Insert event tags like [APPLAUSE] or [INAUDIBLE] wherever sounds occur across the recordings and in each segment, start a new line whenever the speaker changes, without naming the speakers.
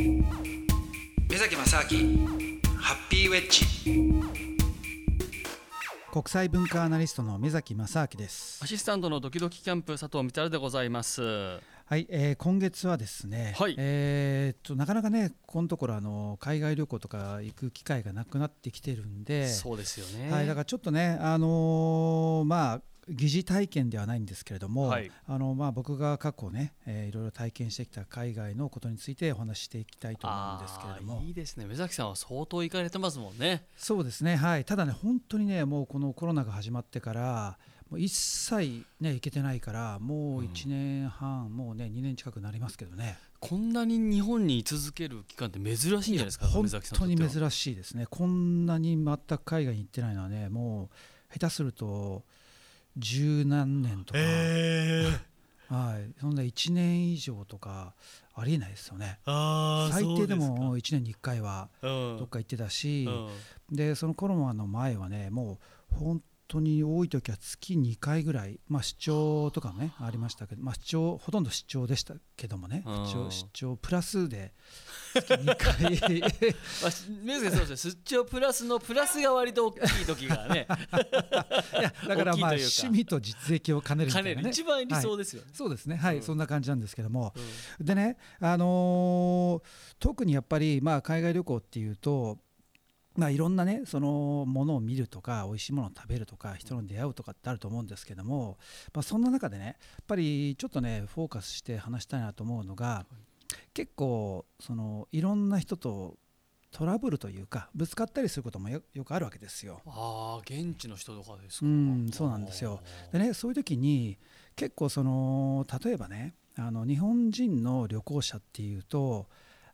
目崎正明ハッピーウェッジ。国際文化アナリストの目崎正明です。
アシスタントのドキドキキャンプ佐藤光でございます。
はい、えー、今月はですね、はい、えー、っとなかなかねこのところあの海外旅行とか行く機会がなくなってきてるんで
そうですよね、
はい、だからちょっとねあのー、まあ疑似体験ではないんですけれども、はい、あのまあ、僕が過去ね、えー、いろいろ体験してきた海外のことについてお話ししていきたいと思うんですけれども。
いいですね。目崎さんは相当行かれてますもんね。
そうですね。はい。ただね本当にねもうこのコロナが始まってからもう一切ね行けてないからもう1年半、うん、もうね2年近くなりますけどね。
こんなに日本に居続ける期間って珍しいんじゃないですか
本当に珍しいですね。こんなに全く海外に行ってないのはねもう下手すると十何年とか、えー、はい、そんな1年以上とかありえないですよね。最低でも1年に1回はどっか行ってたし、うん、でそのコロナの前はねもう本当に多い時は月2回ぐらい、まあ、出張とかねあ。りましたけど、まあ、出張ほとんど出張でしたけどもね出張出張プラスで月2回。[LAUGHS]
まあ、そうです出張プラスのプラスが割と大きい時がね。[LAUGHS]
いやだからまあ趣味と実益を兼ねるみたいな、ね、
一番理想ですよね、
はい、そうですね。はい、うん、そんな感じなんですけども、うん、でねあのー、特にやっぱりまあ海外旅行っていうとまあ、いろんなねそのものを見るとか美味しいものを食べるとか人に出会うとかってあると思うんですけども、まあ、そんな中でねやっぱりちょっとねフォーカスして話したいなと思うのが、結構そのいろんな人とトラブルというかぶつかったりすることもよくあるわけですよ。
ああ現地の人とかですか？
うんそうなんですよ。でねそういう時に結構その例えばねあの日本人の旅行者っていうと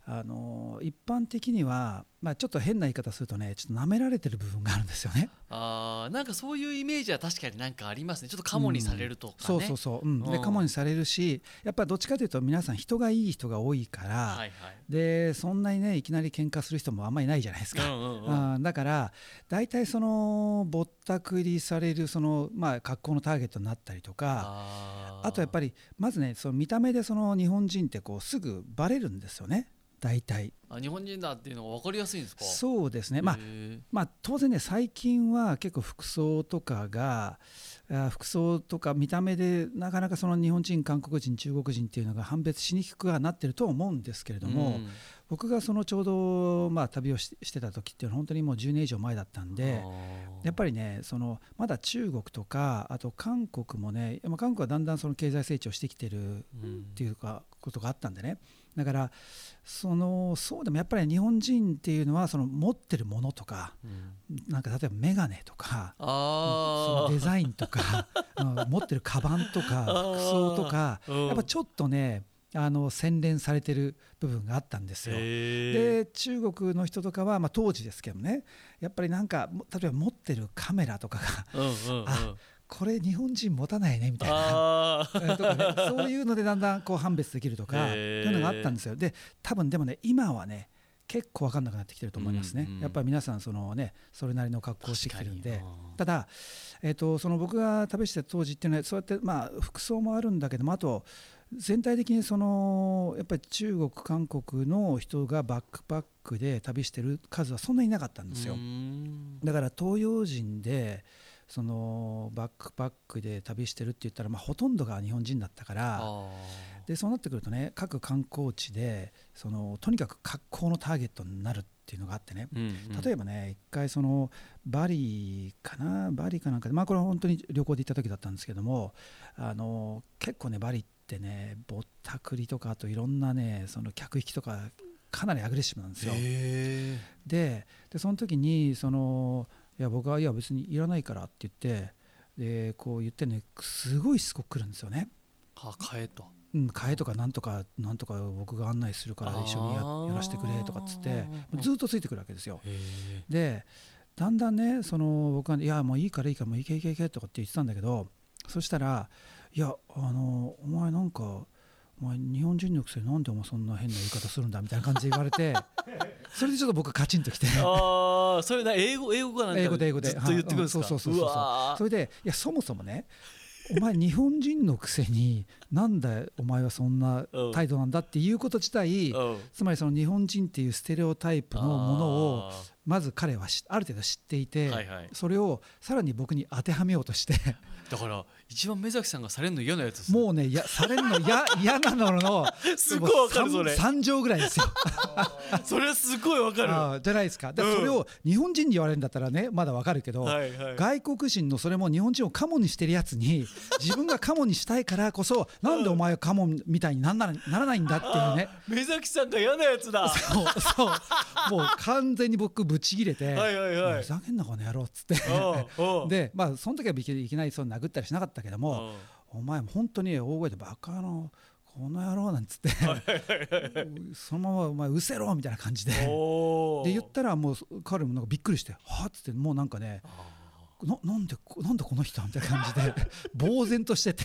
あの一般的には、まあ、ちょっと変な言い方するとねちょっと舐められてる部分があるんですよね。
あなんかそういうイメージは確かになんかありますね。ちょっとカモにされるとか、ね。
うん、そうそうそう、うん、でカモにされるしやっぱどっちかというと皆さん人がいい人が多いから、はいはい、でそんなにねいきなり喧嘩する人もあんまりいないじゃないですか、うんうんうん、だから大体そのぼったくりされるその、まあ、格好のターゲットになったりとかあとやっぱりまずねその見た目でその日本人ってこうすぐバレるんですよね。大体。
あ日本人だっていうのが分かりやすいんですか？
そうですね、まあ、まあ当然ね最近は結構服装とかが服装とか見た目でなかなかその日本人韓国人中国人っていうのが判別しにくくはなってると思うんですけれども、僕がそのちょうどまあ旅をしてた時っていうのは本当にもう10年以上前だったんでやっぱりねそのまだ中国とかあと韓国もね韓国はだんだんその経済成長してきてるっていうかことがあったんでねだからそのそうでもやっぱり日本人っていうのはその持ってるものとか、うん、なんか例えば眼鏡とかそのデザインとか [LAUGHS] 持ってるカバンとか服装とかやっぱちょっとねあの洗練されてる部分があったんですよ。で中国の人とかは、まあ、当時ですけどねやっぱりなんか例えば持ってるカメラとかが、うんうんうん、あ [LAUGHS] これ日本人持たないねみたいな。とか、ね、そういうのでだんだんこう判別できるとかそういうのがあったんですよ。で多分でもね今はね結構分かんなくなってきてると思いますね、うんうん、やっぱり皆さんそのねそれなりの格好をしてきてるんで。ただ、えーと、その僕が旅してた当時っていうのはそうやってまあ服装もあるんだけどもあと全体的にそのやっぱり中国韓国の人がバックパックで旅してる数はそんなになかったんですよ。だから東洋人でそのバックパックで旅してるって言ったら、まあ、ほとんどが日本人だったからでそうなってくるとね各観光地でそのとにかく格好のターゲットになるっていうのがあってね、うんうん、例えばね一回そのバリかな？バリかなんかでまあこれは本当に旅行で行った時だったんですけどもあの結構ねバリってねぼったくりとかあといろんなねその客引きとかかなりアグレッシブなんですよ。ででその時にそのいや僕はいや別にいらないからって言ってでこう言ってねすごいしつこく来るんですよね。
は買えと。
うん、買えとかなんとかなんとか僕が案内するから一緒にややらせてくれとかっつってずっとついてくるわけですよ。でだんだんねその僕が、いやもういいからいいからもう行け行け行けとかって言ってたんだけどそしたらいやあのお前なんかお前日本人のくせになんでお前そんな変な言い方するんだみたいな感じで言われて [LAUGHS] それでちょっと僕カチンときて
ああそれな英語英語かなんか
英語で英語で。
ずっと言ってくるんですか、
そうそうそうそうそれでいやそもそもねお前日本人のくせになんだお前はそんな態度なんだっていうこと自体つまりその日本人っていうステレオタイプのものをまず彼はある程度知っていて、それをさらに僕に当てはめようとして。
だから一番目崎さんがされるの嫌なやつ
もうねやされるの嫌 [LAUGHS] 嫌なのの
すごいわかるそれ。
3乗ぐらいですよ。[LAUGHS]
それすごいわか
る。じゃないですか。だそれを日本人に言われるんだったらねまだわかるけど、はいはい、外国人のそれも日本人をカモにしてるやつに自分がカモにしたいからこそなんでお前はカモみたいになんなならないんだっていうね。[LAUGHS]
目崎さんが嫌なやつだ。
そうそう。もう完全に僕ぶち切れて、はいはいはい、ふざけんなこの野郎っつって。でまあその時はいきなりそう殴ったりしなかったけどもお前本当に大声でバカのこの野郎なんつってそのままお前うせろみたいな感じで。で言ったらもう彼もなんかびっくりしてはっつってもうなんかねななんでなんでこの人？みたいな感じで [LAUGHS] 呆然としてて。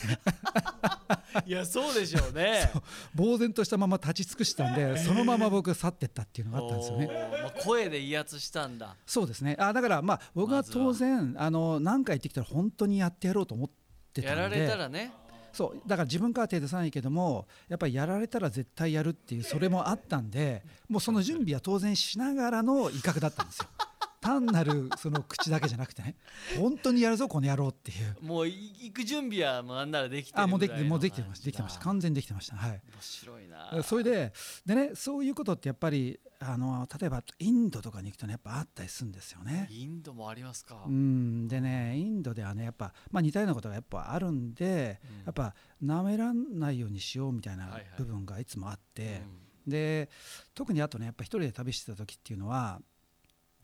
いやそうでしょうね。[LAUGHS]
呆然としたまま立ち尽くしたんで [LAUGHS] そのまま僕去ってったっていうのがあったんですよね、
まあ、声で威圧したんだ。
そうですね。あだからまあ僕は当然、あの何回言ってきたら本当にやってやろうと思ってたんで
やられたらね
そうだから自分から手出さないけどもやっぱりやられたら絶対やるっていうそれもあったんでもうその準備は当然しながらの威嚇だったんですよ。[LAUGHS] 単なるその口だけじゃなくてね。本当にやるぞこの野郎っていう。
もう行く準備はもうなんならできてる
あもうできてもうできてましたできてました完全にできてました。はい。面
白いな。
それででねそういうことってやっぱりあの例えばインドとかに行くとねやっぱあったりするんですよね。
インドもありますか？
うん。でねインドではねやっぱ、まあ、似たようなことがやっぱあるんで、うん、やっぱなめらんないようにしようみたいな部分がいつもあって、はいはいうん、で特にあとねやっぱ一人で旅してた時っていうのは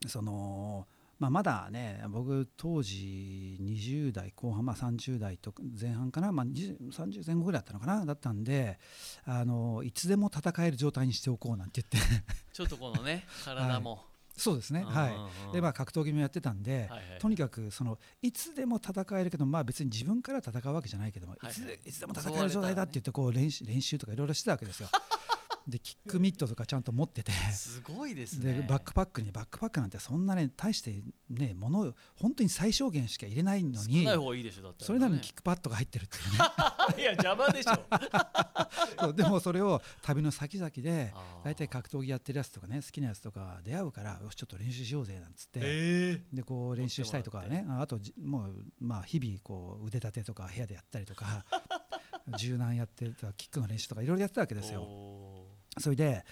そのまあ、まだね僕当時20代後半、まあ、30代と前半かな、まあ、30前後ぐらいだったのかなだったんであのいつでも戦える状態にしておこうなんて言って。[LAUGHS]
ちょっとこのね体も、はい、
そうですね、はい。でまあ、格闘技もやってたんで、はいはい、とにかくそのいつでも戦えるけど、まあ、別に自分から戦うわけじゃないけども、はいはい、いつでも戦える状態だって言ってこう練習練習とかいろいろしてたわけですよ。[LAUGHS] でキックミットとかちゃんと持ってて。
すごいですね。
でバックパックにバックパックなんてそんなね大してねもの本当に最小限しか入れないのにそれなのにキックパッドが入ってるっていう
ね。[LAUGHS] いや邪魔でし
ょ。[LAUGHS] でもそれを旅の先々で大体格闘技やってるやつとかね好きなやつとか出会うからよしちょっと練習しようぜなんつって、えー、でこう練習したりとかね。あともうまあ日々こう腕立てとか部屋でやったりとか [LAUGHS] 柔軟やってたキックの練習とかいろいろやってたわけですよ。それで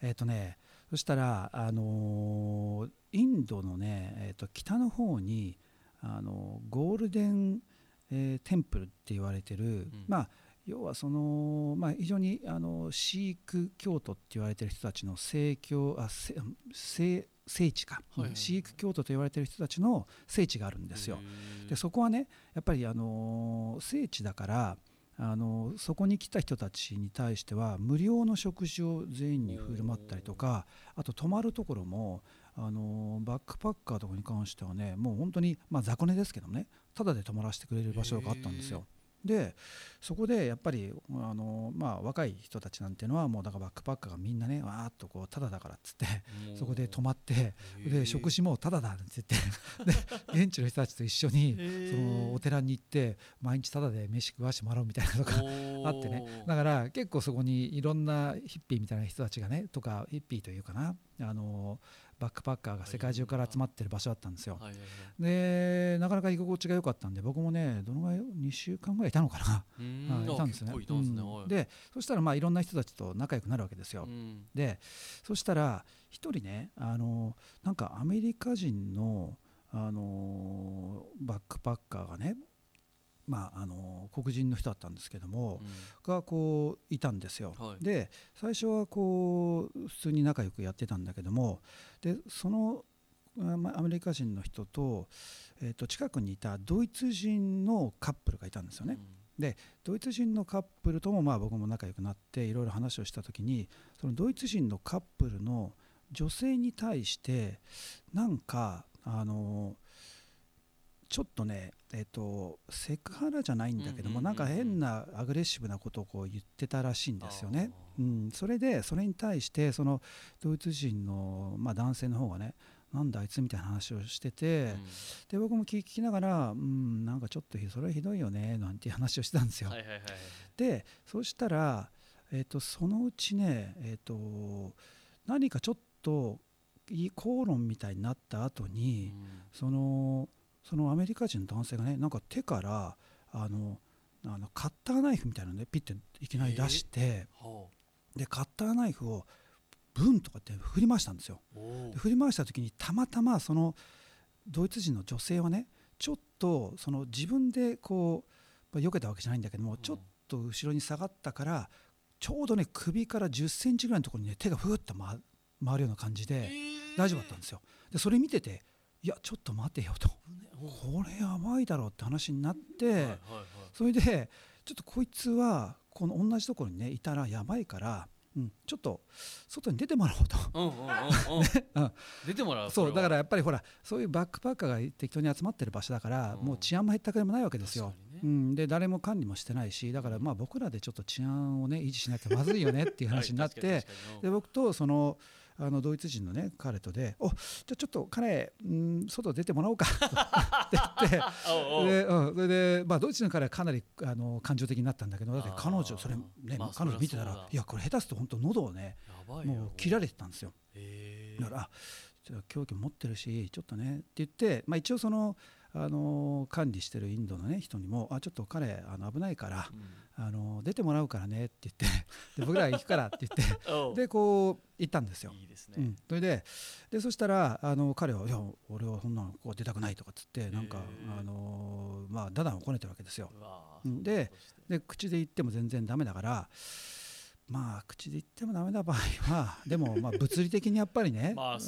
えっ、ー、とねそしたら、あのー、インドのね、えーと、北の方に、あのー、ゴールデン、えー、テンプルって言われてる、うん、まあ要はその、まあ、非常にあのシーク教徒って言われてる人たちの聖教あ聖聖地か、はいはい、シーク教徒と言われてる人たちの聖地があるんですよ。でそこはねやっぱりあの聖地だからあのそこに来た人たちに対しては無料の食事を全員に振る舞ったりとかあと泊まるところもあのバックパッカーとかに関してはねもう本当にまあ雑魚寝ですけどねただで泊まらせてくれる場所があったんですよ。でそこでやっぱりあの、まあ、若い人たちなんていうのはもうだからバックパッカーがみんなねわーっとこうタダだからっつってそこで泊まってで食事もタダだって言ってで現地の人たちと一緒にそのお寺に行って毎日タダで飯食わしてもらうみたいなのがあってね。だから結構そこにいろんなヒッピーみたいな人たちがねとかヒッピーというかなあのバックパッカーが世界中から集まってる場所だったんですよ。でなかなか居心地が良かったんで僕もねどのぐらい2週間ぐらいいたのかな。[LAUGHS] いたんですね。でそしたらまあいろんな人たちと仲良くなるわけですよ。でそしたら一人ねあのなんかアメリカ人のあのバックパッカーがねまあ、あの黒人の人だったんですけども、うん、がこういたんですよ。はい、で最初はこう普通に仲良くやってたんだけどもでそのアメリカ人の人と,、えー、と近くにいたドイツ人のカップルがいたんですよね。うん、でドイツ人のカップルともまあ僕も仲良くなっていろいろ話をした時にそのドイツ人のカップルの女性に対してなんかあのちょっとねえっと、セクハラじゃないんだけども、なんか変なアグレッシブなことをこう言ってたらしいんですよね。うん、それでそれに対してそのドイツ人の、まあ、男性の方がねなんだあいつみたいな話をしてて、で僕も聞きながら、うん、なんかちょっとそれはひどいよねなんていう話をしてたんですよ。
はいはいはい、
でそしたら、えーと、そのうちね、えーと、何かちょっと口論みたいになった後に、うん、そのそのアメリカ人の男性がねなんか手からあのあのカッターナイフみたいなのねピッていきなり出して、でカッターナイフをブンとかって振り回したんですよ。振り回した時にたまたまそのドイツ人の女性はねちょっとその自分でこう避けたわけじゃないんだけども、ちょっと後ろに下がったからちょうどね首から1 0センチぐらいのところにね手がふーっと回るような感じで大丈夫だったんですよ。でそれ見てていやちょっと待てよと。これやばいだろうって話になって、それでちょっとこいつはこの同じところにねいたらやばいからうん、ちょっと外に出てもらおうと、
出てもらう
そうだからやっぱりほらそういうバックパッカーが適当に集まってる場所だから、もう治安も減ったくれもないわけですよ、ね、うん、で誰も管理もしてないしだからまあ僕らでちょっと治安をね維持しなきゃまずいよねっていう話になって、で僕とそのあのドイツ人のね彼とで「おじゃあちょっと彼、うん、外出てもらおうか」[LAUGHS] って言ってで、うん、それで、まあ、ドイツの彼はかなりあの感情的になったんだけどだって彼女それね、まあ、彼女見てたらいやこれ下手すと本当喉をねもう切られてたんですよ。だからあ凶器持ってるしちょっとねって言って、まあ、一応そのあの管理してるインドの、ね、人にもあちょっと彼あの危ないから、うん、あの出てもらうからねって言ってで僕ら行くからって言って [LAUGHS] でこう行ったんですよ。
いいですね、うん、
それででそしたらあの彼は「いや俺はそんなのこう出たくない」とかっつってなんかあのまあダダンをこねてるわけですよ。でで口で言っても全然ダメだから。まあ口で言ってもダメな場合はでもまあ物理的にやっぱりね [LAUGHS] ま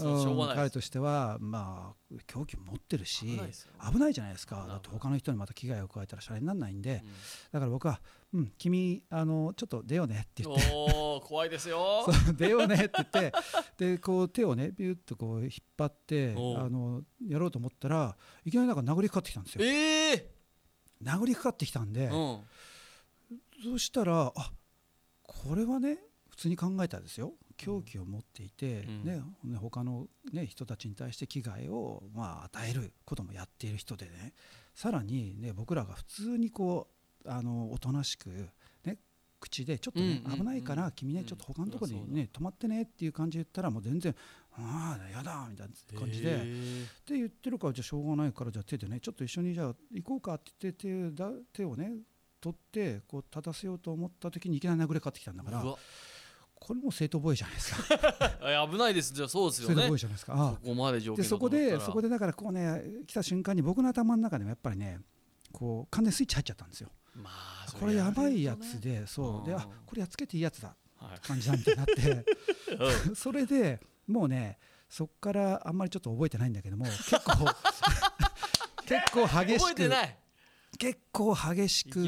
あ彼としてはまあ凶器持ってるし危ないじゃないですか。だって他の人にまた危害を加えたらシャレにならないんで、だから僕は「うん君あのちょっと出ようね」って言って。
お怖いですよ。[LAUGHS]
出ようねって言ってでこう手をねビュッとこう引っ張ってあのやろうと思ったらいきなりなんか殴りかかってきたんですよ。
え
ー、殴りかかってきたんで、そしたらあこれはね普通に考えたらですよ。狂気を持っていて、うん、ね他の、ね、人たちに対して危害を、まあ、与えることもやっている人でね。さらに、ね、僕らが普通にこうあのおとなしく、ね、口でちょっとね、危ないから君ねちょっと他のところにね止まってねっていう感じで言ったらもう全然ああやだみたいな感じでで言ってるからじゃあしょうがないからじゃあ手でねちょっと一緒にじゃあ行こうかって言って手だ手をね取ってこう立たせようと思った時にいきなり殴れかってきたんだからこれも正当防衛じゃないですか。[LAUGHS]
危ないです。じゃそうですよね。正
当防衛じゃないですか。
そこまで
でそこでそこでだからこうね来た瞬間に僕の頭の中でもやっぱりねこう完全スイッチ入っちゃったんですよ、まあ、これやばいやつでそう。であこれやっつけていいやつだ。って感じなんてなって。[LAUGHS] それでもうねそこからあんまりちょっと覚えてないんだけども結構 [LAUGHS] 結構激しく結構激しく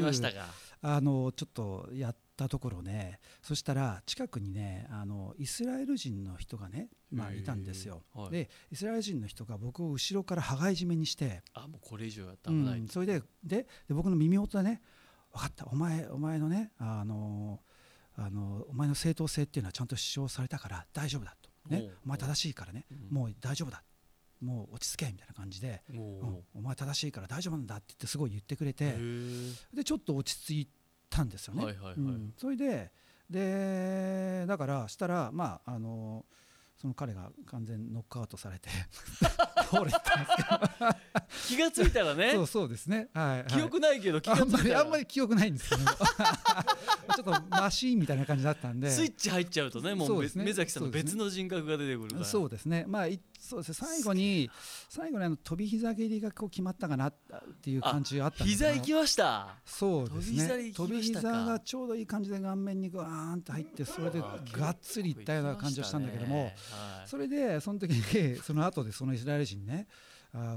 あのちょっとやったところねそしたら近くにねあのイスラエル人の人がね、まあ、いたんですよ、はい、でイスラエル人の人が僕を後ろから羽交い締めにして
あもうこれ以上やったらない、
うん、それででで僕の耳元でね分かった。お前お前のねあのあのお前の正当性っていうのはちゃんと主張されたから大丈夫だと、ね、お前正しいからね、もう大丈夫だ。もう落ち着けみたいな感じで、うん、お前正しいから大丈夫なんだって言ってすごい言ってくれてでちょっと落ち着いたんですよね。うん、それででだからしたらまああのその彼が完全ノックアウトされて [LAUGHS] 倒れたんですけど [LAUGHS]
気がついたらね。
そうそうですね、はい、はい、
記憶ないけど気がつ
いたら。あんまり記憶ないんですけど [LAUGHS] ちょっとマシーンみたいな感じだったんで。
スイッチ入っちゃうとねもう、ね、目崎さんの別の人格が出てくるから。
そうですね。まあそうですね。最後に最後にあの飛び膝蹴りがこう決まったかなっていう感じがあったんです
膝行きました。
そうですね。飛び膝がちょうどいい感じで顔面にグワーンと入ってそれでがっつりいったような感じがしたんだけども、それでその時にその後でそのイスラエル人ね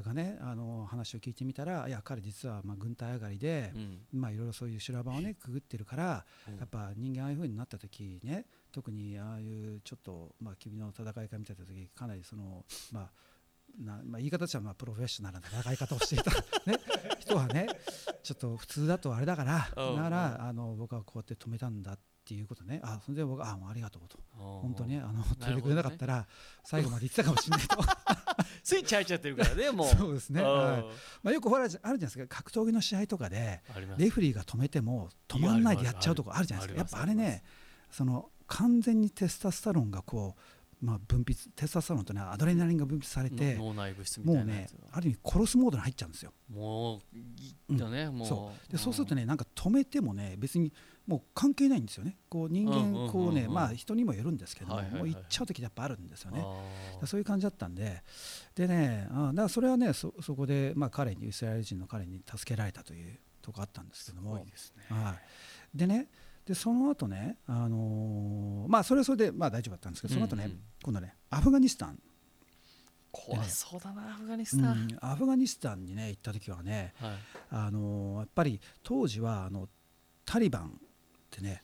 がねあの話を聞いてみたらいや彼実はまあ軍隊上がりで、まあいろいろそういう修羅場をねくぐってるから、やっぱ人間ああいうふうになった時ね特にああいうちょっとまあ君の戦い方見てた時かなりそのまあなまあ、言い方としてはまあプロフェッショナルな戦い方をしていた、[LAUGHS] ね、人はねちょっと普通だとあれだからだからあの僕はこうやって止めたんだってっていうことね。あそれで僕あもうありがとうと。本
本
当にねあの取れてくれなかったら最後まで言ってたかもしれないと。
スイッチ入っちゃってるからねもう。[LAUGHS]
そうですね、
うん。
はい。まあ、よくほらあるじゃないですか。格闘技の試合とかでレフェリーが止めても止まんないでやっちゃうとこあるじゃないですか。やっぱあれねその完全にテスタスタロンがこう、まあ、分泌テスタスタロンとねアドレナリンが分泌されてもうねある意味殺すモードに入っちゃうんですよ。
もういいだねもう。
そう。でそうするとねなんか止めてもね別にもう関係ないんですよね。こう人間こうねまあ人にもよるんですけどもう行っちゃう時やっぱあるんですよね。そういう感じだったんで。でねあだからそれはねそそこでまあ彼にイスラエル人の彼に助けられたというとこあったんですけども。
いですね。
はい、でねでその後ね、あのーまあそれはそれでまあ大丈夫だったんですけどその後ね、今度ねアフガニスタン、
怖そうだなアフガニス
う
タン。
んアフガニスタンにね行った時はね、
はい。
あのーやっぱり当時はあのタリバンってね、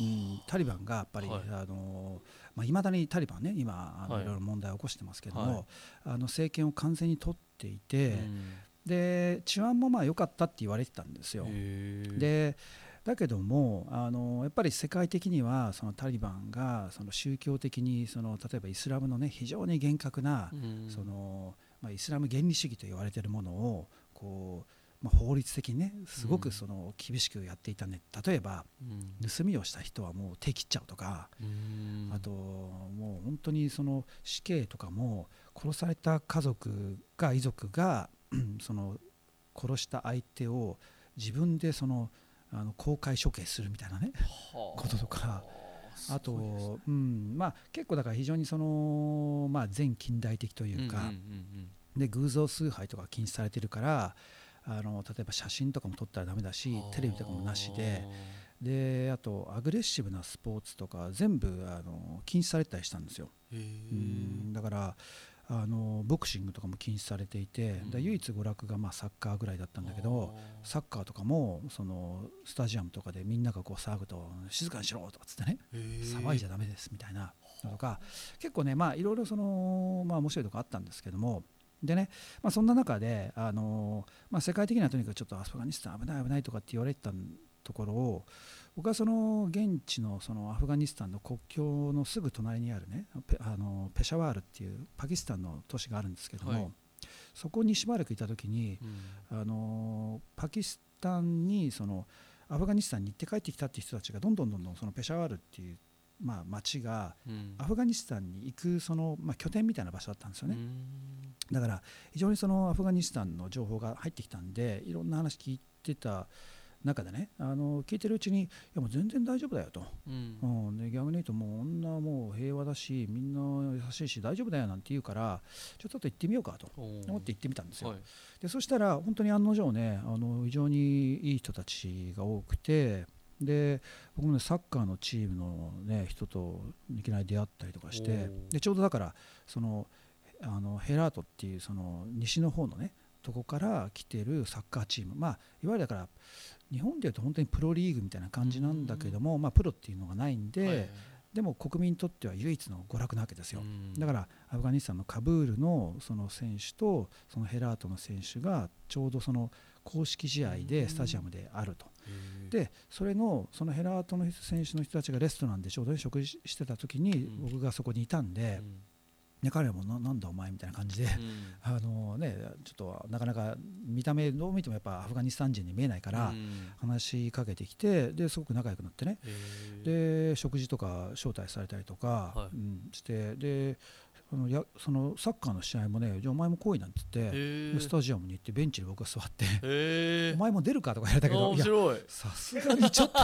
うん、タリバンがやっぱり、
はい。
あのーまあ、未だにタリバンね今あの、
はい。
いろいろ問題を起こしてますけども、
はい。
あの政権を完全に取っていて、
うん。
で治安もまあ良かったって言われてたんですよ。でだけどもあのやっぱり世界的にはそのタリバンがその宗教的にその例えばイスラムのね非常に厳格な、
うん。
そのまあ、イスラム原理主義と言われているものをこう、まあ、法律的にねすご
うん。
くその厳しくやっていたね。例えば
うん。
盗みをした人はもう手切っちゃうとか、
うん。
あともう本当にその死刑とかも殺された家族が遺族がうん [CLEARS THROAT] その殺した相手を自分でそのあの公開処刑するみたいなね
はあ。
こととかあ
すごいですね。
と、うんまあ、結構だから非常にその、まあ、全近代的というか、で偶像崇拝とか禁止されてるからあの例えば写真とかも撮ったらダメだし
うん
テレビとかもなしで。であとアグレッシブなスポーツとか全部あの禁止されてたりしたんですよ。
へ
うん
ー
だからあのボクシングとかも禁止されていて、
うん。
だ唯一娯楽がまあサッカーぐらいだったんだけどサッカーとかもそのスタジアムとかでみんながこう騒ぐと静かにしろとかっつってね騒いじゃダメですみたいなのとか結構ねまあいろいろそのまあ面白いとこあったんですけどもでね、まあ、そんな中であの、まあ、世界的にはとにかくちょっとアフガニスタン危ない危ないとかって言われてたところを僕はその現地のそのアフガニスタンの国境のすぐ隣にあるねペあのペシャワールっていうパキスタンの都市があるんですけども、
はい。
そこにしばらくいた時に
うん。
あのパキスタンにそのアフガニスタンに行って帰ってきたっていう人たちがどんどんどんどんそのペシャワールっていう、まあ、町が
うん。
アフガニスタンに行くその、まあ、拠点みたいな場所だったんですよね、
うん。
だから非常にそのアフガニスタンの情報が入ってきたんでいろんな話聞いてた中でねあの聞いてるうちにいやもう全然大丈夫だよと、
うん。
うん、で逆に言うともう女はもう平和だしみんな優しいし大丈夫だよなんて言うからちょっと行ってみようかと。思って行ってみたんですよ、
はい。
でそしたら本当に案の定ねあの非常にいい人たちが多くてで僕もねサッカーのチームの、ね、人といきなり出会ったりとかしてでちょうどだからそのあのヘラートっていうその西の方のねとこから来てるサッカーチーム。まあいわゆるだから日本でいうと本当にプロリーグみたいな感じなんだけども、まあ、プロっていうのがないんで、
はい
でも国民にとっては唯一の娯楽なわけですよ。
うん。
だからアフガニスタンのカブールのその選手とそのヘラートの選手がちょうどその公式試合でスタジアムであると。
へー
でそれのそのヘラートの選手の人たちがレストランでちょうどね食事してた時に
うん。
僕がそこにいたんで
うん
で彼らもななんだお前みたいな感じで
うん。[LAUGHS]
あのねちょっとなかなか見た目どう見てもやっぱアフガニスタン人に見えないから
うん。
話しかけてきてですごく仲良くなってね。で食事とか招待されたりとか、
はい。
うん、してであのやそのサッカーの試合もねじゃあお前も来いなんて言って、スタジアムに行ってベンチで僕が座って
へ
お前も出るかとか言われたけどさすがにちょっと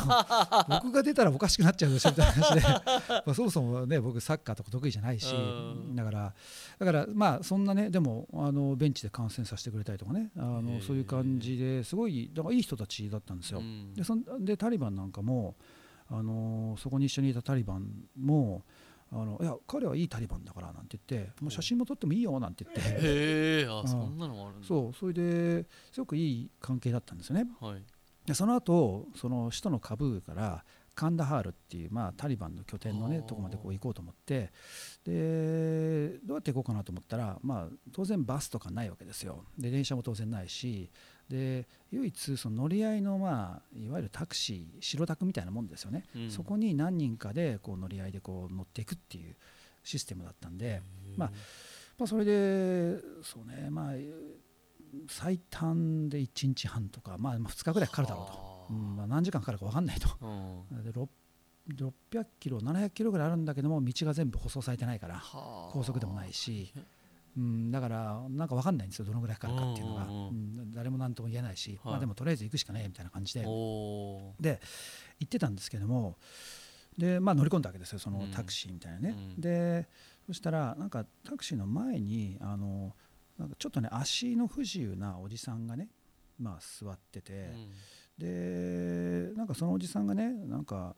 僕が出たらおかしくなっちゃうでしょみたいな。話 [LAUGHS] でまあそもそもね僕サッカーとか得意じゃないし
うん。
だからだからまあそんなねでもあのベンチで観戦させてくれたりとかねあ
へ
の
ー。
そういう感じですごいだからいい人たちだったんですよ。
うん。
でそんでタリバンなんかも、あのそこに一緒にいたタリバンもあのいや彼はいいタリバンだからなんて言ってもう写真も撮ってもいいよなんて言って。
へえあ
うん。
そんなのもあるんだ。
そう。それですごくいい関係だったんですよね。
はい。
でその後その首都のカブールからカンダハールっていう、まあ、タリバンの拠点のねとこまでこう行こうと思ってでどうやって行こうかなと思ったら、まあ、当然バスとかないわけですよ。で電車も当然ないしで唯一その乗り合いの、まあ、いわゆるタクシー白タクみたいなもんですよね、
うん。
そこに何人かでこう乗り合いでこう乗っていくっていうシステムだったんで、まあまあ、それでそうねまあ最短で1日半とか、まあ、2日ぐらいかかるだろうと、
はあ。
うんまあ、何時間かかるか分かんないと。
うん。
でろ600キロ700キロぐらいあるんだけども道が全部舗装されてないから
はあ。
高速でもないし、うん、だからなんか分かんないんですよどのぐらいかかるかっていうのが、
うんうんうん。
うん誰も何とも言えないし、
はい。
まあ、でもとりあえず行くしかないみたいな感じで。で行ってたんですけどもで、まあ、乗り込んだわけですよその
うん。
タクシーみたいなね、
うん。
でそしたらなんかタクシーの前にあのなんかちょっとね足の不自由なおじさんがね、まあ、座ってて、でなんかそのおじさんがねなんか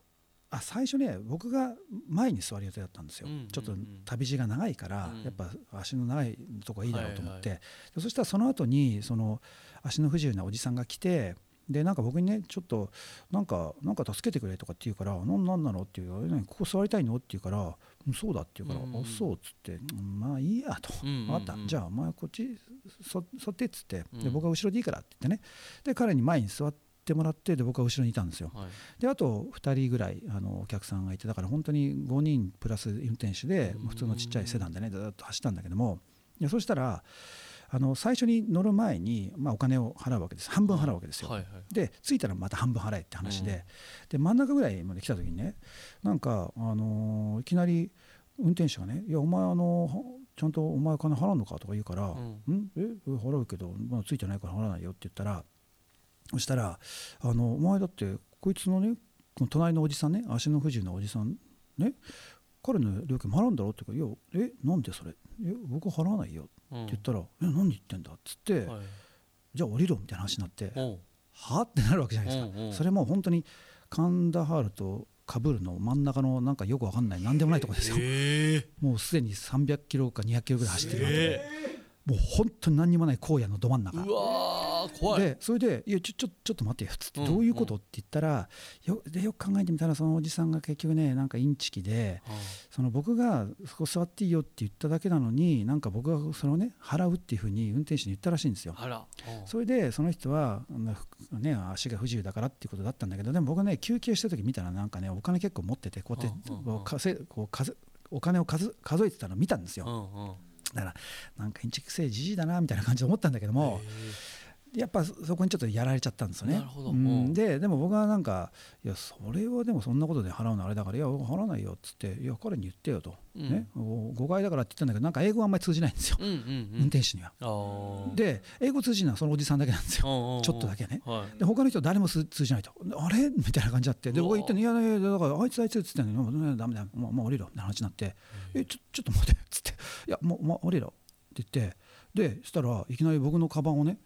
あ最初ね僕が前に座る予定だったんですよ、
うんうんうん。
ちょっと旅路が長いから、
うん。
やっぱ足の長いとこがいいだろうと思って、
はい
でそしたらその後にその足の不自由なおじさんが来てでなんか僕にねちょっとなんかなんか助けてくれとかって言うから「なんなんなの?」って言うからね「ここ座りたいの?」って言うから「うんそうだ」って言うから「
うんうん
あそう」っつって「うんまあいいや」と。
うんうんうん。
分かった。じゃあお前こっちそ座ってっつって。
うん。
で僕は後ろでいいからって言ってね。で彼に前に座ってもらってで僕は後ろにいたんですよ。
はい。
であと2人ぐらいあのお客さんがいてだから本当に5人プラス運転手で
うん。
普通のちっちゃいセダンでねずっと走ったんだけども。いやそしたらあの最初に乗る前に、まあ、お金を払うわけです。半分払うわけですよ。
はいはい。
で着いたらまた半分払えって話で,、で真ん中ぐらいまで来た時にねなんか、あのーいきなり運転手がね「いやお前あのはちゃんとお前金払うのか?」とか言うから「
うん
ん？え？え？払うけど、まだついてないから払わないよ」って言ったらそしたら「あのお前だってこいつのねこの隣のおじさんね足の不自由なおじさんね彼の料金も払うんだろ?」って言うから「いやえなんでそれ？え僕は払わないよ」
うん。
って言ったら「え何言ってんだ」っつって、
はい。
じゃあ降りろみたいな話になってはってなるわけじゃないですか、
うんうん。
それも本当にカンダハールとカブールの真ん中のなんかよくわかんない何でもないところですよ、
ええ
もうすでに300キロか200キロぐらい走ってるわけで、
え
もう本当に何にもない荒野のど真ん中。でそれで「いやちょちょちょっと待ってよ」っつって「
うん
どういうこと?」って言ったらよでよく考えてみたらそのおじさんが結局ねなんかインチキで
は
その僕がそこ座っていいよって言っただけなのになんか僕がそれをね払うっていうふうに運転手に言ったらしいんですよ。それでその人は、ね、足が不自由だからっていうことだったんだけどでも僕ね休憩した時見たらなんかねお金結構持っててこうやってこう稼いこう数お金を数数えてたのを見たんですよ。
うんうん
だからなんかインチキくせえじじいだなみたいな感じで思ったんだけどもやっぱそこにちょっとやられちゃったんですよね。う
うん。
ん。ででも僕はなんかいやそれはでもそんなことで払うのあれだからいや払わないよっつっていや彼に言ってよと、
うん。
ね。誤解だからって言ったんだけどなんか英語はあんまり通じないんですよ、
うんうん
運
うん。
転手には。で英語通じるのはそのおじさんだけなんですよ。ちょっとだけね。
はい。
で他の人誰も通通じないと。あれ？みたいな感じになって。で僕言ってんのいやいやだからあいつあいつっつってんのにもうダメだもうもう降りろ。みたいな話になって。えちょちょっと待って。っつって。いやもうもう降りろ。って言って。でそしたらいきなり僕のカバンをね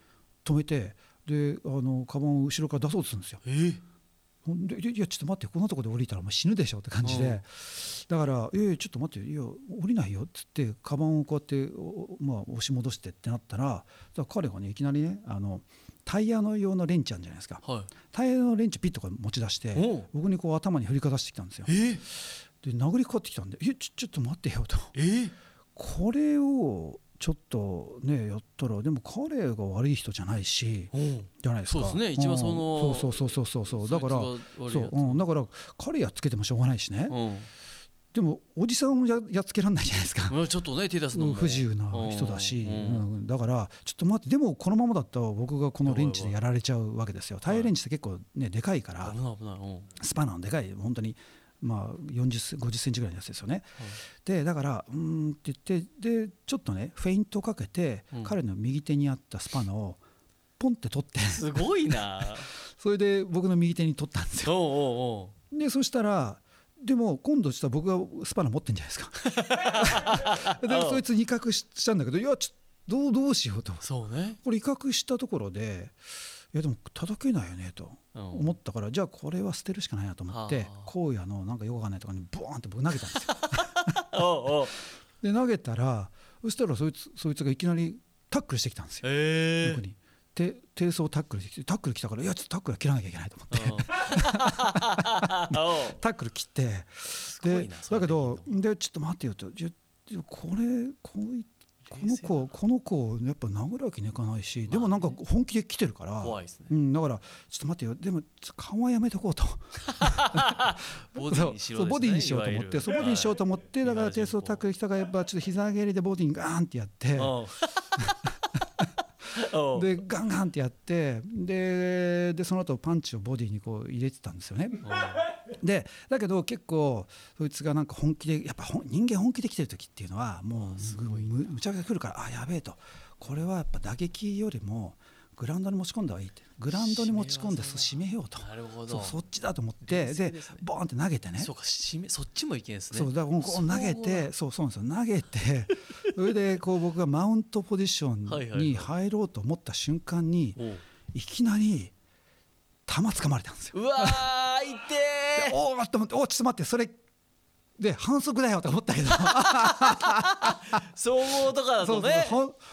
止めてであのカバンを後ろから出そうとするんですよ。
えー
ほんでいやちょっと待ってこんなとこで降りたらお前死ぬでしょって感じで、
うん。
だから「いやいやちょっと待っていや降りないよ」っつってカバンをこうやって、おまあ、押し戻してってなったら彼がねいきなりねあのタイヤの用のレンチあるじゃないですか。
はい。
タイヤのレンチピッとか持ち出して僕にこう頭に振りかざしてきたんですよ。
えー
で殴りかかってきたんで「いやちょちょっと待ってよ」と。
えー
これをちょっとねやったらでも彼が悪い人じゃないし
うん。
じゃないですか。
そうですね。一番その
うんそうそうそうそう。そうだから
そ
う、うん、だから彼やっつけてもしょうがないしね、
うん。
でもおじさんをややっつけられないじゃないですか、
うん。ちょっとね手出すのも
不自由な人だし、
うん。
うん。だからちょっと待ってでもこのままだったら僕がこのレンチでやられちゃうわけですよ。タイヤレンチって結構ねでかいから。
危ない危ない。うん。
スパナのでかい本当にまあ40 50センチぐらいのやつですよね、でだからうーんって言ってでちょっとねフェイントをかけて、
うん。
彼の右手にあったスパナをポンって取って。
すごいな。[LAUGHS]
それで僕の右手に取ったんですよ。でそしたらでも今度したら僕がスパナ持ってんじゃないですか。[LAUGHS] でそいつに威嚇ししたんだけどいやちょどうどうしようと。
そうね。
これ威嚇したところでいやでも叩けないよねと
うん。
思ったからじゃあこれは捨てるしかないなと思って
はあ
荒野のなんかよくわかんないところにボーンって僕投げたんですよ。[LAUGHS] で投げたらそしたらそいつそいつがいきなりタックルしてきたんですよ。
え
僕に。で低層タックルしてきてタックル来たからいやちょっとタックルは切らなきゃいけないと思って。[LAUGHS] タックル切ってでだけどでちょっと待ってよと。これこういこの子この子をやっぱ殴るわけにいかないし、でもなんか本気で来てるから
怖いですね。
うん、だからちょっと待ってよ。でもちょっと顔はやめとこうと。[LAUGHS]
ボディにしろ
そうボディにしようと思ってそうボディにしようと思ってだから
はい。
低層タックル人がやっぱちょっと膝蹴りでボディにガーンってやってでガンガンってやってででその後パンチをボディにこう入れてたんですよね。でだけど結構そいつがなんか本気でやっぱ人間本気で来てる時っていうのはもうむむちゃくちゃ来るからあやべえと。これはやっぱ打撃よりもグラウンドに持ち込んだ方がいいって。グラウンドに持ち込んでそう締めようと。
なるほど。
そうそっちだと思ってで
ね
ボーンって投げてね。
そうか締めそっちもいけんですね。
そうだからこう投げてそうそうなんですよ。投げて [LAUGHS] それでこう僕がマウントポジションに入ろうと思った瞬間に
おう。
いきなり弾つかまれたんですよ。
うわー痛
で
え
おおと思っておちょっと待ってそれで反則だよと思ったけど。[LAUGHS]
総合とかだ
そうそう
とね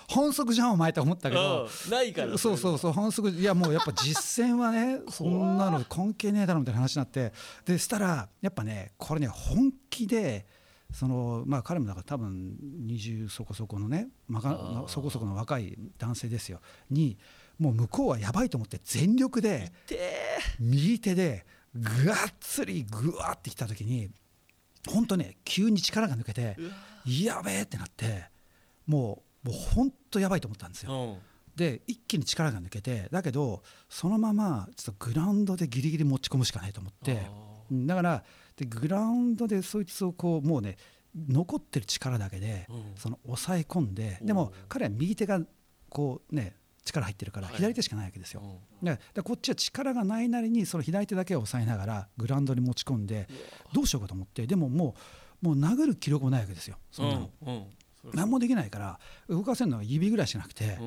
反則じゃんお前と思ったけど。
うん。ないから
そうそうそう。反則いやもうやっぱ実践はねそんなの関係ねえだろみたいな話になって。でしたらやっぱねこれね本気でそのまあ彼もだから多分20そこそこのね、まそこそこの若い男性ですよ。にもう向こうはやばいと思って全力で右手でがっつりぐわってきた時に本当ね急に力が抜けてやべえってなってもうもう本当やばいと思ったんですよ。
うん。
で一気に力が抜けてだけどそのままちょっとグラウンドでギリギリ持ち込むしかないと思ってうんだからでグラウンドでそいつをこうもうね残ってる力だけで
うん。
その抑え込んででも彼は右手がこうね力入ってるから
はい。
左手しかないわけですよ。
うん。
ででこっちは力がないなりにその左手だけを抑えながらグラウンドに持ち込んでどうしようかと思ってでももうもう殴る気力もないわけですよそんなの、
うんうん。
何もできないから動かせるのは指ぐらいしかなくて、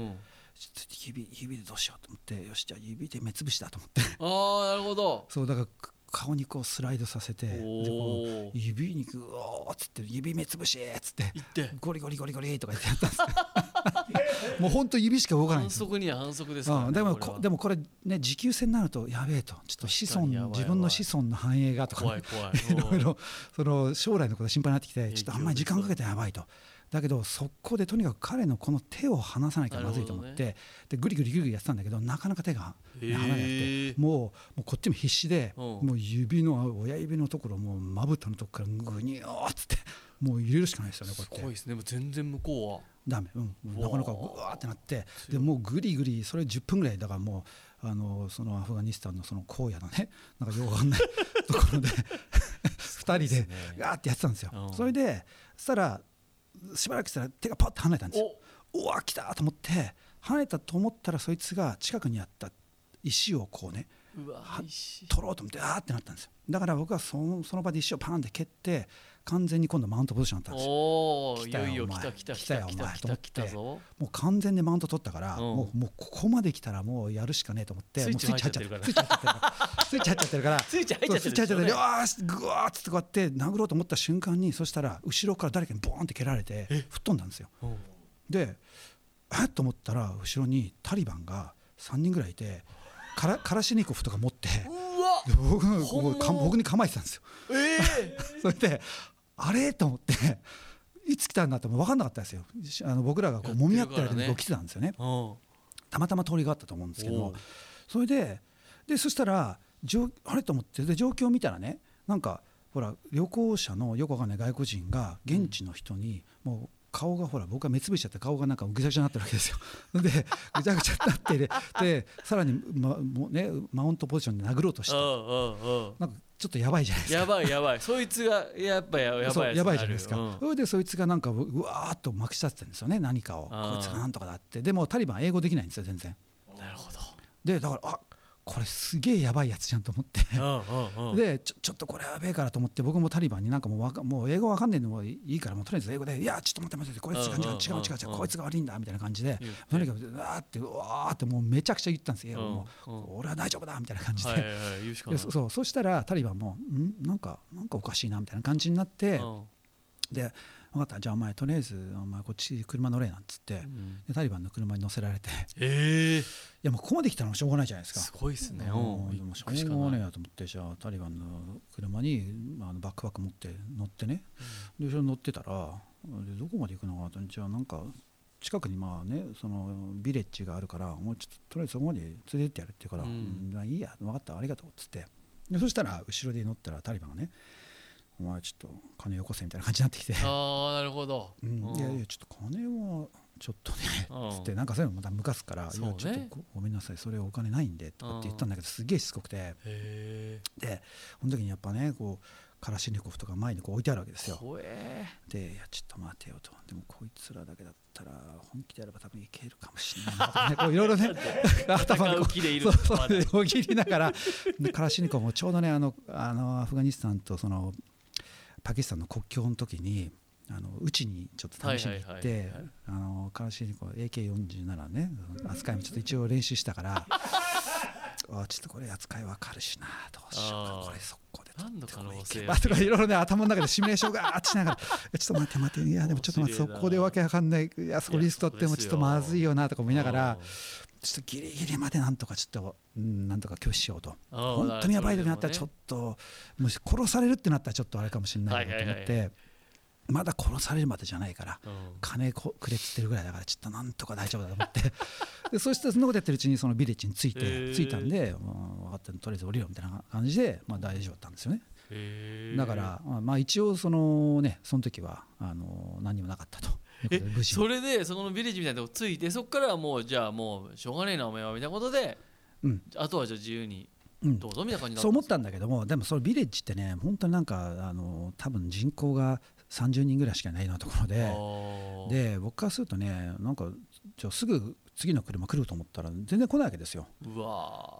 指指でどうしようと思ってよしじゃあ指で目つぶしだと思って。
ああなるほど。
そうだからか顔にこうスライドさせて指にグーッつって指目つぶしっつって
いって。
ゴリゴリゴリゴリとか言ってやったんですよ [LAUGHS] [LAUGHS] もう本当指しか動かないですよ。
則には反則ですからね
うん、でも
こ
でもこれね持久戦になるとやべえと。ちょっと子孫自分の子孫の繁栄がとかね、
怖い [LAUGHS]
ろいろその将来のことが心配になってきてちょっとあんまり時間かけてやばいと。だけど速攻でとにかく彼のこの手を離さなきゃまずいと思って、
なる
でグリグリグリグリやってたんだけどなかなか手が離れなくてもうもうこっちも必死で
うん。
もう指の親指のところもうまぶたのとこからグニョーっつってもう入れるしかないですよねこうやって。
すごいですね。もう全然向こ
ダメ、うん、なかなかぐわーってなって。でもうグリグリそれ10分ぐらい。だからもうあのそのアフガニスタンのその荒野のね [LAUGHS] なんかよくわかんないところで [LAUGHS] 2人でガーってやってたんですよ。
うん。
それでそしたらしばらくしたら手がパッと離れたんですよ。
お。
うわ来たと思って離れたと思ったらそいつが近くにあった石をこうね取ろうと思ってあーってなったんですよ。だから僕はそのその場で石をパーンって蹴って完全に今度マウントポジションだったんですよ。来たよ
来た来た来
来た
た来た来た来た。ぞ
もう完全にマウント取ったから、
うん。
もうもうここまで来たらもうやるしかねえと思って
スイッチ
入っちゃってる
入っ
スイッチ入っちゃってる。か [LAUGHS] らスイッチ入っちゃってるから。
スイッチ入っちゃってる
そうスイッチ入っちゃってる
よ
よーしぐわーってこうやって殴ろうと思った瞬間にそしたら後ろから誰かにボーンって蹴られて吹っ飛んだんですよ。
うん。
でえ？っと思ったら後ろにタリバンが3人ぐらいいてカラカラシニコフとか持って僕に構えてたんですよ。
わええ [LAUGHS]
それであれ？と思って。いつ来たんだっても分かんなかったですよ。あの僕らがこう揉み合ってる間にこう来てたんですよね。
うん。
たまたま通りがあったと思うんですけどそれででそしたら状あれ？と思って。で状況を見たらねなんかほら旅行者のよくわかんない外国人が現地の人にもう顔がほら僕は目つぶしちゃって顔がなんかぐちゃぐちゃになってるわけですよ。[LAUGHS] でぐちゃぐちゃになってででさらに、まもうね、マウントポジションで殴ろうとして。なんかちょっとやばいじゃないですか。
やばいやばい。そいつがやっぱややばい
やばいじゃないですか、
うん。
それでそいつがなんかううわーっとまき立ててるんですよね。何かをこいつがなんとかだって。でもタリバン英語できないんですよ全然。
なるほど。
でだからあこれすげえやばいやつじゃんと思って。でちょちょっとこれやべえからと思って僕もタリバンになんかもうわかもう英語わかんねえのもいいからもうとりあえず英語で「いやちょっと待って待ってこいつが違う違う違う違う違うこいつが悪いんだ」みたいな感じでとにかくうわーってうわーってもうめちゃくちゃ言ったんですよ、
うん
もう
うん
俺は大丈夫だみたいな感じで,、そそうそしたらタリバンも「ん？なんかなんかおかしいな」みたいな感じになって、
うん。
で「分かった。じゃあお前とりあえずお前こっち車乗れ」なんつって、
うん。
でタリバンの車に乗せられて。い
ええ
やもうここまで来たらもうしょうがないじゃないですか。
すごいですね。
うん。
う
しょうがねえやと思ってじゃあタリバンの車にあのバックパック持って乗ってね。で後ろに乗ってたらでどこまで行くのかなと。じゃあなんか近くにまあねそのビレッジがあるからもうちょっととりあえずそこまで連れてってやるって言うから、
うん。
うん。まあいいや分かったありがとうっつって。でそしたら後ろで乗ったらタリバンがねお前ちょっと金よこせみたいな感じになってきて、
ああなるほど、
うん。
うん。
いやいやちょっと金はちょっとね
うん。
つってなんかそういうのまたムカすから、いやちょっとごごめんなさいそれお金ないんでとかって言ったんだけどすげえしつこくて。でその時にやっぱねこうカラシニコフとか前にこう置いてあるわけですよ。でいやちょっと待てよと。でもこいつらだけだったら本気でやれば多分いけるかもしれないなとかね。こういろいろね [LAUGHS] [LAUGHS] 頭でこう
戦う気でいる
そうよぎりながらでカラシニコフもちょうどねあのあのアフガニスタンとそのパキスタンの国境の時にあのうちにちょっと試しに行って
はいはい
あのカラシニコフ AK47 ね扱いもちょっと一応練習したから [LAUGHS] あちょっとこれ扱いわかるしなどうしようかこれ速攻で
何の可能性
まあとかいろいろね頭の中でシミュレーションがーってしながらえちょっと待って待っていやでもちょっと待ってそこでわけわかんない。いやそこリスク取ってもちょっとまずいよなとか思いながら
うん
ちょっとギリギリまでなんとかちょっと、うん、なんとか拒否しようと。本当にやばい時になったらちょっともし殺されるってなったらちょっとあれかもしれないけどと思っ
はい。
てまだ殺されるまでじゃないから
うん。
金こくれっつってるぐらいだからちょっとなんとか大丈夫だと思って。[LAUGHS] でそしてそんなことやってるうちにそのビレッジに着いて、着いたんで、まあ、分かったとりあえず降りろみたいな感じで、まあ、大丈夫だったんですよね。
へえ
だから、まあまあ、一応そのねその時はあの何にもなかったと
えそれでそのビレッジみたいなとこついてそこからはもうじゃあもうしょうがねえなお前はみたいなことで
うん。
あとはじゃあ自由に
うん。
どうぞみたいな感じにな
そう思ったんだけどもでもそのビレッジってね本当になんかあの多分人口が30人ぐらいしかいないようなところで
で
で僕からするとねなんかじゃあすぐ次の車来ると思ったら全然来ないわけですよ。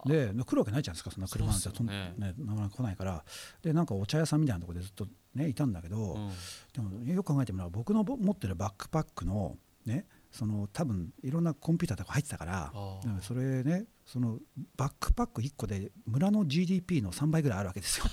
で来るわけないじゃないですかそんな車なんて。
ね。
なかなか来ないから。でなんかお茶屋さんみたいなところでずっとねいたんだけど、
うん。
でもよく考えてみれば僕のぼ持ってるバックパックのねその多分いろんなコンピューターとか入ってたからそれねそのバックパック1個で村の GDP の3倍ぐらいあるわけですよ。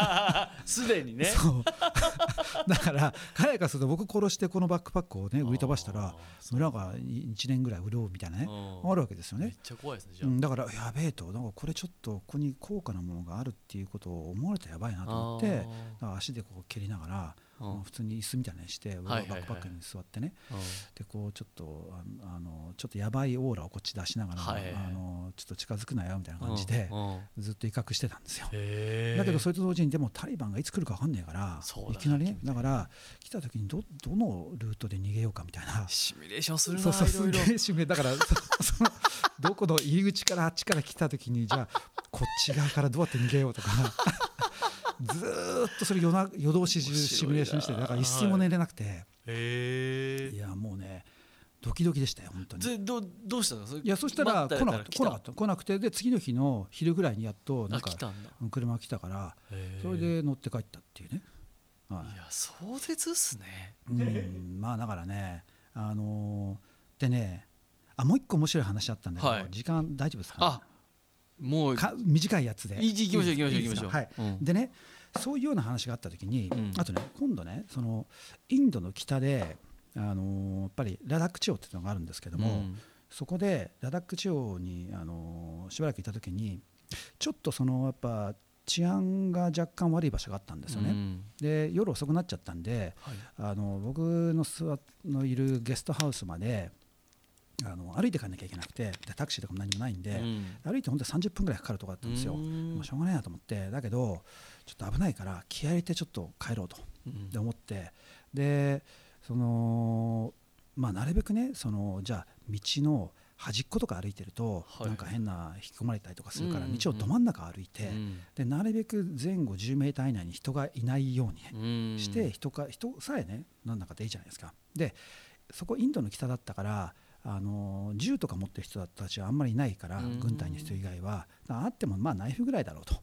[LAUGHS]
すでにね。[LAUGHS]
だから彼からすると僕殺してこのバックパックをね売り飛ばしたら村が1年ぐらい潤うみたいなね
うん。
あるわけですよね。
めっ。ちゃ怖いですねじゃあ。
うん、だからやべえとなんかこれちょっとここに高価なものがあるっていうことを思われたらやばいなと思って足でこう蹴りながら、普通に椅子みたいにしてバックパックに座ってね、
うん。
でこうちょっとああのちょっとやばいオーラをこっち出しながら、あのちょっと近づくなよみたいな感じでずっと威嚇してたんですよ。だけどそれと同時にでもタリバンがいつ来るか分かんないから
い
きなりねだから来た時にどどのルートで逃げようかみたいな。
シミュレーションするな
そうそうすげえシミュレだからそ [LAUGHS] そのどこの入り口からあっちから来た時にじゃあこっち側からどうやって逃げようとかずーっとそれ夜な夜通しシミュレーションしてだから一睡も寝れなくて。
へえ
いやもうねドキドキでしたよ本当に。
でどうどうしたの？それ
いやそしたら
待
来なかった。来なかった。来なくてで次の日の昼ぐらいにやっとなんか車が来たからそれで乗って帰ったっていうね。はい。
いや壮絶っすね。
うん、まあだからね、あのーでねあもう一個面白い話あったんだけど、
はい。
時間大丈夫ですか,、
あもう
か短いやつで。
きましょうきましょうきましょう。
はい。
うん。
でねそういうような話があった時に、
うん。
あとね今度ねそのインドの北で、あのーやっぱりラダック地方っていうのがあるんですけども、
うん。
そこでラダック地方に、あのーしばらくいた時にちょっとそのやっぱ治安が若干悪い場所があったんですよね。
うん。
で夜遅くなっちゃったんで、
はい。
あの僕の座のいるゲストハウスまであの歩いて帰らなきゃいけなくてでタクシーとかも何もないんで、
うん。
歩いて本当に30分ぐらいかかるとこだったんですよ。
うん。
もうしょうがないなと思ってだけどちょっと危ないから気合い入れてちょっと帰ろうと。
う
思ってでそのまあなるべくねそのじゃあ道の端っことか歩いてると、
はい。
なんか変な引き込まれたりとかするから道をど真ん中歩いて、
うん。
でなるべく前後10メーター以内に人がいないようにして人か人さえねなんだかでいいじゃないですか。でそこインドの北だったからあの銃とか持ってる人たちはあんまりいないから
うん。
軍隊の人以外は。あってもまあナイフぐらいだろうと。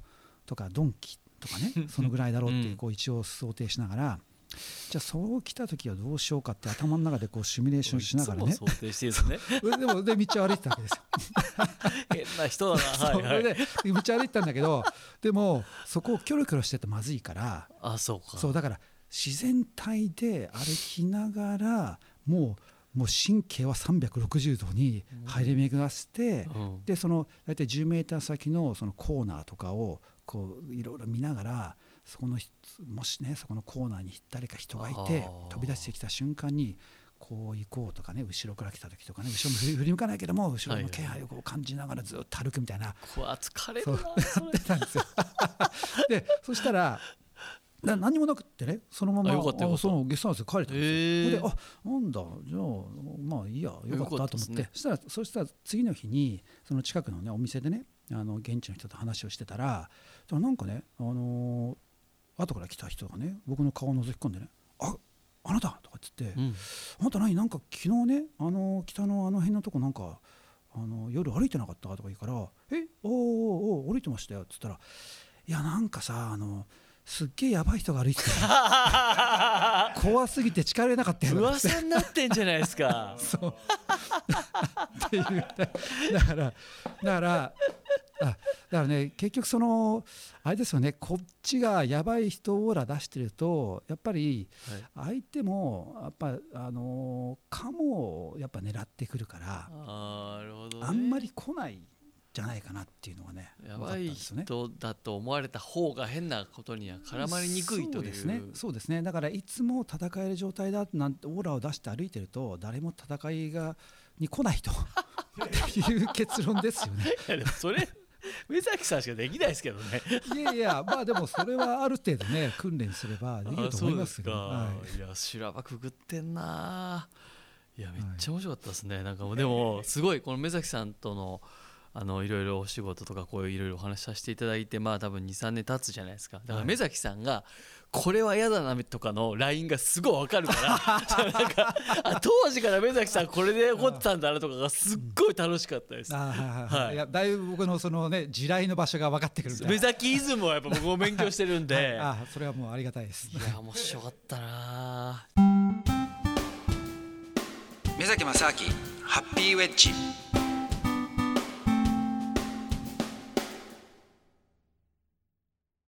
とか鈍器とかね。[LAUGHS] そのぐらいだろうっていううん。こう一応想定しながら。じゃあそう来た時はどうしようかって頭の中でこうシミュレーションしながらね。
想定してですね。[LAUGHS]
でもで道を歩いてたわけですよ。[LAUGHS]
変な人だな。
そ
はいはい。
れで道を歩いてたんだけどでもそこをキョロキョロしててまずいから。
あそうか。
そうだから自然体で歩きながらもうもう神経は360度に入り巡らせて、
うん。
でその大体10メーター先のそのコーナーとかをこういろいろ見ながらそこのひもしねそこのコーナーに誰か人がいて飛び出してきた瞬間にこう行こうとかね後ろから来た時とかね後ろも振り向かないけども後ろの気配をこう感じながらずっと歩くみたいな、
こわ疲れ
そう
るな
やってたんですよ。[LAUGHS] でそしたらな何もなくってねそのままそのゲストハウスで帰れたんですよ。であなんだじゃあまあいいやよかったと思って、
ね。
そしたらそしたら次の日にその近くのねお店でねあの現地の人と話をしてたらなんかねあのー後から来た人がね僕の顔を覗き込んでね「ああなた!」とかっつって「
うん。
あなた何？なんか昨日ねあの北のあの辺のとこなんかあの夜歩いてなかった?」とか言うから「え？おーおーおー歩いてましたよ」っつったら「いやなんかさあのすっげえやばい人が歩いてた。よ [LAUGHS] 怖すぎて近寄れなかったよ」
噂になってんじゃないですか。[LAUGHS]
そう。っていう。だからだからあだからね結局そのあれですよねこっちがやばい人オーラ出してるとやっぱり相手もやっぱあのカモをやっぱ狙ってくるから
あ
んまり来ない。んじゃないかなっていうのがね
やばい
ですよね。
人だと思われた方が変なことには絡まりにくいという。
そうですね。そうですね。だからいつも戦える状態だなんてオーラを出して歩いてると誰も戦いがに来ないと。いう結論ですよね。[LAUGHS]
いやでもそれ目崎さんしかできないですけどね。
いやいやまあでもそれはある程度ね訓練すればできると思いますけど。
あ
は
そうですか、い、や修羅場くぐってんな。いやめっちゃ面白かったですね、なんかもうでもすごいこの目崎さんとのあのいろいろお仕事とかこういういろいろお話しさせていただいてまあ多分23年経つじゃないですか。だから目崎さんがこれは嫌だなとかの LINE がすごいわかるから [LAUGHS] なんかあ当時から目崎さんこれで怒ってたんだなとかがすっごい楽しかったです。
あはいはいやだいぶ僕のそのね地雷の場所が分かってくる
目崎イズムはやっぱ僕も勉強してるんで、[LAUGHS]
あそれはもうありがたいです。
いや面白かったな。
目崎正明ハッピーウェッジ